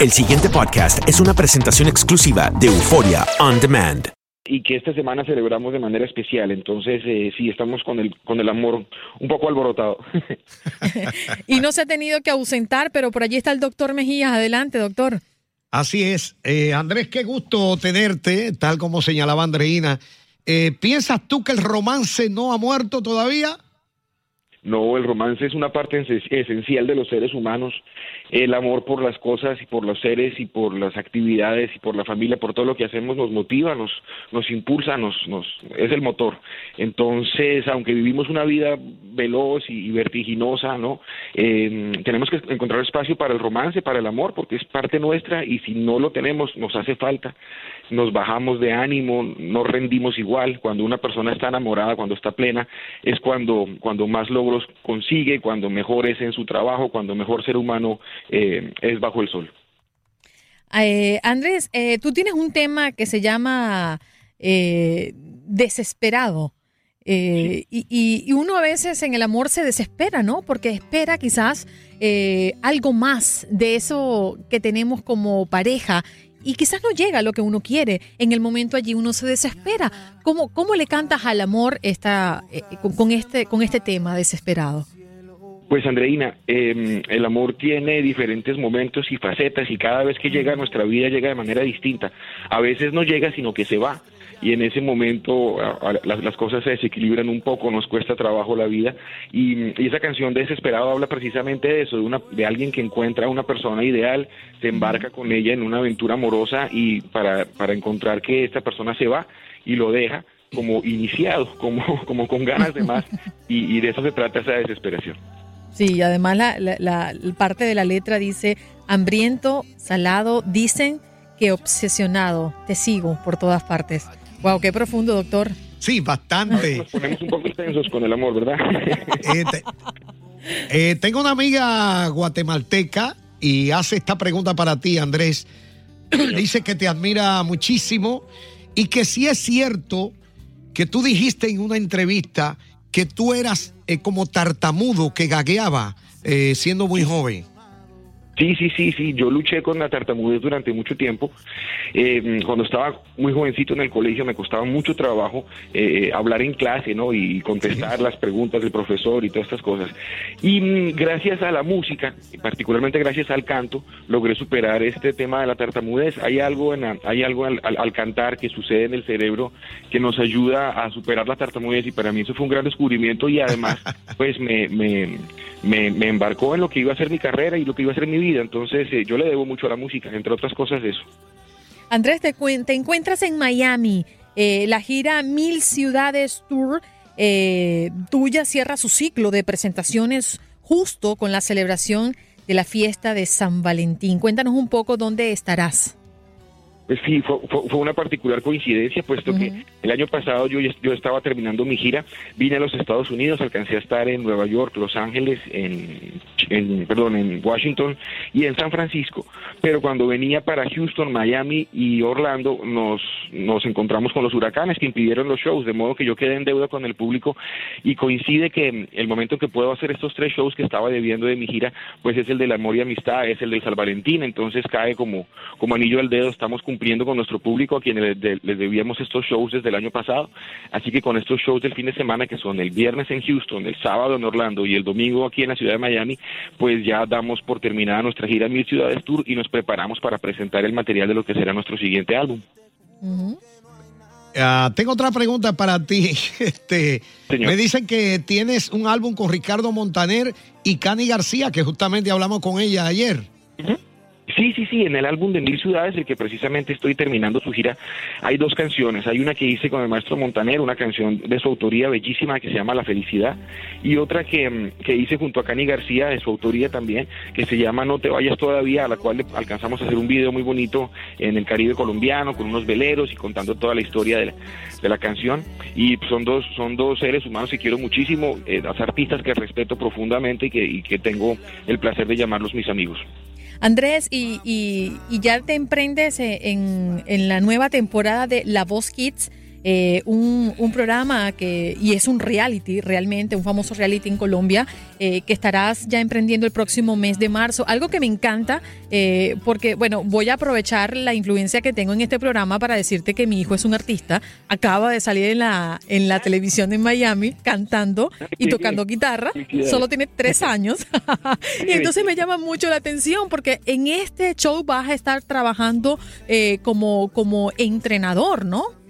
El siguiente podcast es una presentación exclusiva de Euforia On Demand. y que esta semana celebramos de manera especial. Entonces, eh, sí, estamos con el, con el amor un poco alborotado. y no se ha tenido que ausentar, pero por allí está el doctor Mejías. Adelante, doctor. Así es. Eh, Andrés, qué gusto tenerte, tal como señalaba Andreina. Eh, ¿Piensas tú que el romance no ha muerto todavía? No, el romance es una parte esencial de los seres humanos. El amor por las cosas y por los seres y por las actividades y por la familia, por todo lo que hacemos nos motiva, nos, nos impulsa, nos, nos, es el motor. Entonces, aunque vivimos una vida veloz y, vertiginosa, ¿no? Eh, tenemos que encontrar espacio para el romance, para el amor, porque es parte nuestra y si no lo tenemos, nos hace falta. Nos bajamos de ánimo, no rendimos igual. Cuando una persona está enamorada, cuando está plena, es cuando, cuando más logros consigue, cuando mejor es en su trabajo, cuando mejor ser humano eh, es bajo el sol. Eh, Andrés, eh, tú tienes un tema que se llama eh, desesperado. Y, uno a veces en el amor se desespera, ¿no? Porque espera quizás algo más de eso que tenemos como pareja y quizás no llega a lo que uno quiere. En el momento allí uno se desespera. ¿Cómo, cómo le cantas al amor esta, eh, con este, con este tema desesperado? Pues Andreina, eh, el amor tiene diferentes momentos y facetas y cada vez que llega a nuestra vida llega de manera distinta. A veces no llega sino que se va y en ese momento a- a- las, las cosas se desequilibran un poco, nos cuesta trabajo la vida y, y esa canción Desesperado habla precisamente de eso, de, una, de alguien que encuentra a una persona ideal, se embarca con ella en una aventura amorosa y para, para encontrar que esta persona se va y lo deja como iniciado, como, como con ganas de más y, y de eso se trata esa desesperación. Sí, y además la, la- la- la parte de la letra dice, hambriento, salado, dicen que obsesionado, te sigo por todas partes. Wow, qué profundo, doctor. Sí, bastante. Nos ponemos un poco tensos con el amor, ¿verdad? Eh, te- eh, tengo una amiga guatemalteca y hace esta pregunta para ti, Andrés. Dice que te admira muchísimo y que si es cierto que tú dijiste en una entrevista que tú eras eh, como tartamudo que gagueaba eh, siendo muy joven. Sí, sí, sí, sí. Yo luché con la tartamudez durante mucho tiempo. Eh, cuando estaba muy jovencito en el colegio me costaba mucho trabajo eh, hablar en clase, ¿no? Y contestar las preguntas del profesor y todas estas cosas. Y mm, gracias a la música, particularmente gracias al canto, logré superar este tema de la tartamudez. Hay algo, en la- hay algo al, al- al cantar que sucede en el cerebro que nos ayuda a superar la tartamudez y para mí eso fue un gran descubrimiento y además pues me, me, me, me embarcó en lo que iba a ser mi carrera y lo que iba a ser mi vida. Entonces eh, yo le debo mucho a la música, entre otras cosas eso. Andrés, te, te encuentras en Miami. Eh, la gira Mil Ciudades Tour eh, tuya cierra su ciclo de presentaciones justo con la celebración de la fiesta de San Valentín. Cuéntanos un poco dónde estarás. Pues sí, fue, fue, fue una particular coincidencia, puesto que el año pasado yo, yo estaba terminando mi gira, vine a los Estados Unidos, alcancé a estar en Nueva York, Los Ángeles, en, en, perdón, en Washington y en San Francisco, pero cuando venía para Houston, Miami y Orlando nos, nos encontramos con los huracanes que impidieron los shows, de modo que yo quedé en deuda con el público y coincide que el momento en que puedo hacer estos tres shows que estaba debiendo de mi gira, pues es el del amor y amistad, es el de San Valentín, entonces cae como, como anillo al dedo, estamos cumpliendo con nuestro público a quienes les, les debíamos estos shows desde el año pasado. Así que con estos shows del fin de semana, que son el viernes en Houston, el sábado en Orlando y el domingo aquí en la ciudad de Miami, pues ya damos por terminada nuestra gira Mil Ciudades Tour y nos preparamos para presentar el material de lo que será nuestro siguiente álbum. Ah, tengo otra pregunta para ti. Este, me dicen que tienes un álbum con Ricardo Montaner y Cani García, que justamente hablamos con ella ayer. Sí, sí, sí, en el álbum de Mil Ciudades, el que precisamente estoy terminando su gira, hay dos canciones. Hay una que hice con el maestro Montaner, una canción de su autoría bellísima que se llama La Felicidad, y otra que, mm, que hice junto a Cani García, de su autoría también, que se llama No te vayas todavía, a la cual alcanzamos a hacer un video muy bonito en el Caribe colombiano, con unos veleros y contando toda la historia de la, de la canción. Y son dos, son dos seres humanos que quiero muchísimo, eh, dos artistas que respeto profundamente y que, y que tengo el placer de llamarlos mis amigos. Andrés, y, y, y ya te emprendes en, en, la nueva temporada de La Voz Kids, eh, un, programa que, y es un reality realmente, un famoso reality en Colombia, eh, que estarás ya emprendiendo el próximo mes de marzo. Algo que me encanta, eh, porque, bueno, voy a aprovechar la influencia que tengo en este programa para decirte que mi hijo es un artista, acaba de salir en la, en la televisión en Miami cantando y tocando guitarra, solo tiene tres años, y entonces me llama mucho la atención porque en este show vas a estar trabajando como, como entrenador, ¿no?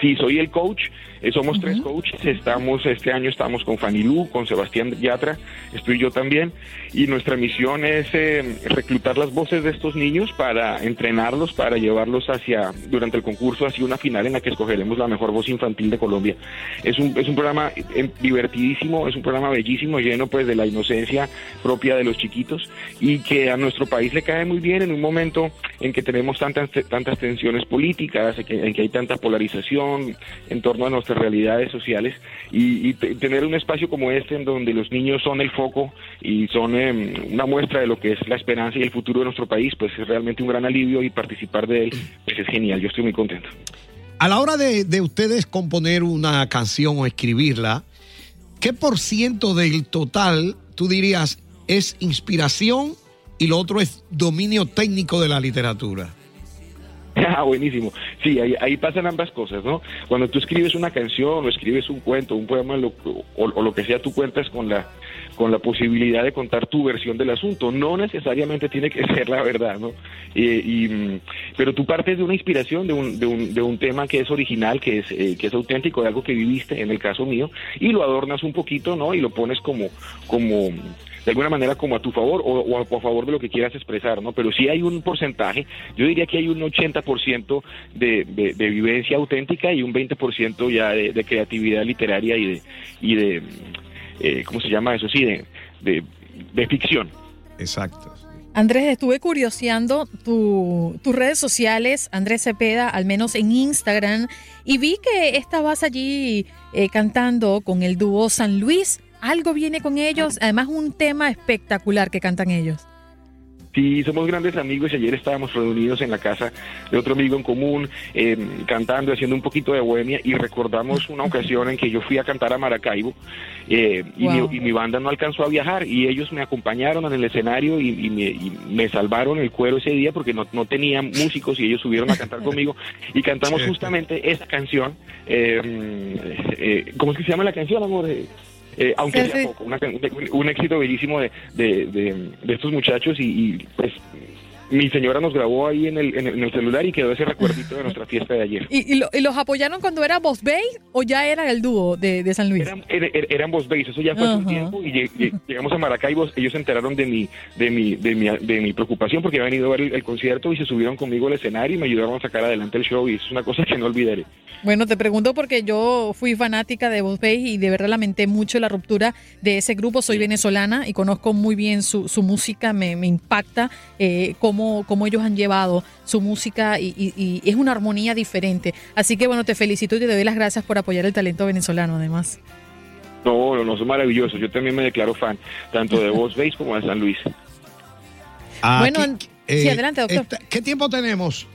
Sí, soy el coach, eh, somos uh -huh. tres coaches, estamos, este año estamos con Fanny Lu, con Sebastián Yatra, estoy yo también, y nuestra misión es eh, reclutar las voces de estos niños para entrenarlos, para llevarlos hacia, durante el concurso, hacia una final en la que escogeremos la mejor voz infantil de Colombia. Es un, es un programa eh, divertidísimo, es un programa bellísimo, lleno pues de la inocencia propia de los chiquitos, y que a nuestro país le cae muy bien en un momento en que tenemos tantas, tantas tensiones políticas, en que, en que hay tanta polarización, en torno a nuestras realidades sociales y, tener un espacio como este en donde los niños son el foco y son eh, una muestra de lo que es la esperanza y el futuro de nuestro país, pues es realmente un gran alivio y participar de él pues es genial, yo estoy muy contento. A la hora de, de ustedes componer una canción o escribirla, ¿qué por ciento del total tú dirías es inspiración y lo otro es dominio técnico de la literatura? Ah, buenísimo. Sí, ahí, ahí, pasan ambas cosas, ¿no? Cuando tú escribes una canción o escribes un cuento, un poema lo, o, o, lo que sea, tú cuentas con la, con la posibilidad de contar tu versión del asunto. No necesariamente tiene que ser la verdad, ¿no? Eh, y, pero tú partes de una inspiración, de un, de un, de un tema que es original, que es, eh, que es auténtico, de algo que viviste, en el caso mío, y lo adornas un poquito, ¿no? Y lo pones como, como de alguna manera como a tu favor o, o, a favor de lo que quieras expresar, ¿no? Pero sí hay un porcentaje, yo diría que hay un 80% de, de, de, vivencia auténtica y un 20% ya de, de, creatividad literaria y de, y de eh, ¿cómo se llama eso? Sí, de, de, de ficción. Exacto. Andrés, estuve curioseando tu, tus redes sociales, Andrés Cepeda, al menos en Instagram, y vi que estabas allí eh, cantando con el dúo San Luis algo viene con ellos, además un tema espectacular que cantan ellos. Sí, somos grandes amigos y ayer estábamos reunidos en la casa de otro amigo en común, eh, cantando, haciendo un poquito de bohemia y recordamos una ocasión en que yo fui a cantar a Maracaibo eh, y, wow. mi, y, mi, banda no alcanzó a viajar y ellos me acompañaron en el escenario y, y, me, y me, salvaron el cuero ese día porque no, no, tenían músicos y ellos subieron a cantar conmigo y cantamos justamente esa canción. Eh, ¿Cómo es que se llama la canción, amor? Eh, aunque sí, sea sí. poco, una, un, un, éxito bellísimo de, de, de, de estos muchachos y, y, pues mi señora nos grabó ahí en el, en el, en el celular y quedó ese recuerdito de nuestra fiesta de ayer. ¿Y, y lo- y los apoyaron cuando era Boss Bay o ya era el dúo de, de San Luis? Eran, er- er- eran Boss Bass, eso ya fue hace un Ajá. tiempo y lleg- lleg- llegamos a Maracaibo, ellos se enteraron de mi, de mi, de mi, de mi preocupación porque habían ido a ver el, el concierto y se subieron conmigo al escenario y me ayudaron a sacar adelante el show y eso es una cosa que no olvidaré. Bueno, te pregunto porque yo fui fanática de Boss Bay y de verdad lamenté mucho la ruptura de ese grupo. Soy venezolana y conozco muy bien su, su música, me, me impacta eh, cómo, cómo ellos han llevado su música y, y- y es una armonía diferente. Así que bueno, te felicito y te doy las gracias por apoyar el talento venezolano además. No, no, no, son maravillosos. Yo también me declaro fan, tanto de Boss Bass como de San Luis. Bueno, Aquí, sí, adelante, doctor. esta- ¿Qué tiempo tenemos?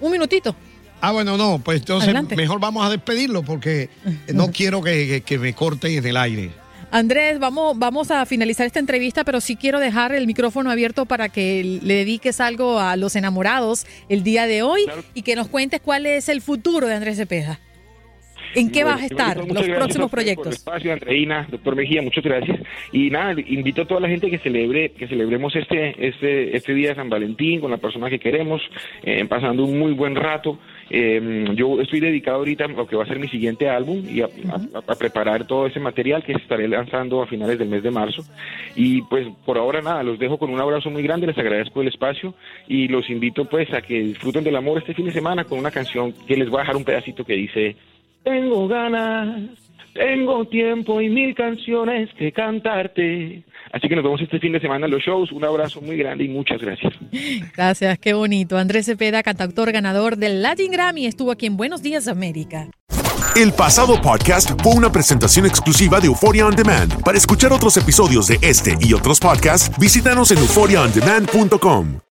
Un minutito. Ah, bueno, no, pues entonces Adelante. mejor vamos a despedirlo porque no quiero que, que- que me corten en el aire. Andrés, vamos, vamos a finalizar esta entrevista, pero sí quiero dejar el micrófono abierto para que le dediques algo a los enamorados el día de hoy y que nos cuentes cuál es el futuro de Andrés Cepeda. ¿En qué Bueno, vas a estar? Los gracias próximos ustedes Por el proyectos. espacio, Andreina, doctor Mejía, muchas gracias. Y nada, invito a toda la gente que celebre, que celebremos este, este, este día de San Valentín con la persona que queremos, eh, pasando un muy buen rato. Eh, yo estoy dedicado ahorita a lo que va a ser mi siguiente álbum y a, a- a preparar todo ese material que estaré lanzando a finales del mes de marzo. Y pues por ahora nada, los dejo con un abrazo muy grande, les agradezco el espacio y los invito pues a que disfruten del amor este fin de semana con una canción que les voy a dejar un pedacito que dice tengo ganas, tengo tiempo y mil canciones que cantarte. Así que nos vemos este fin de semana en los shows. Un abrazo muy grande y muchas gracias. Gracias, qué bonito. Andrés Cepeda, cantautor ganador del Latin Grammy, estuvo aquí en Buenos Días América. El pasado podcast fue una presentación exclusiva de Euphoria On Demand. Para escuchar otros episodios de este y otros podcasts, visítanos en euphoriaondemand.com.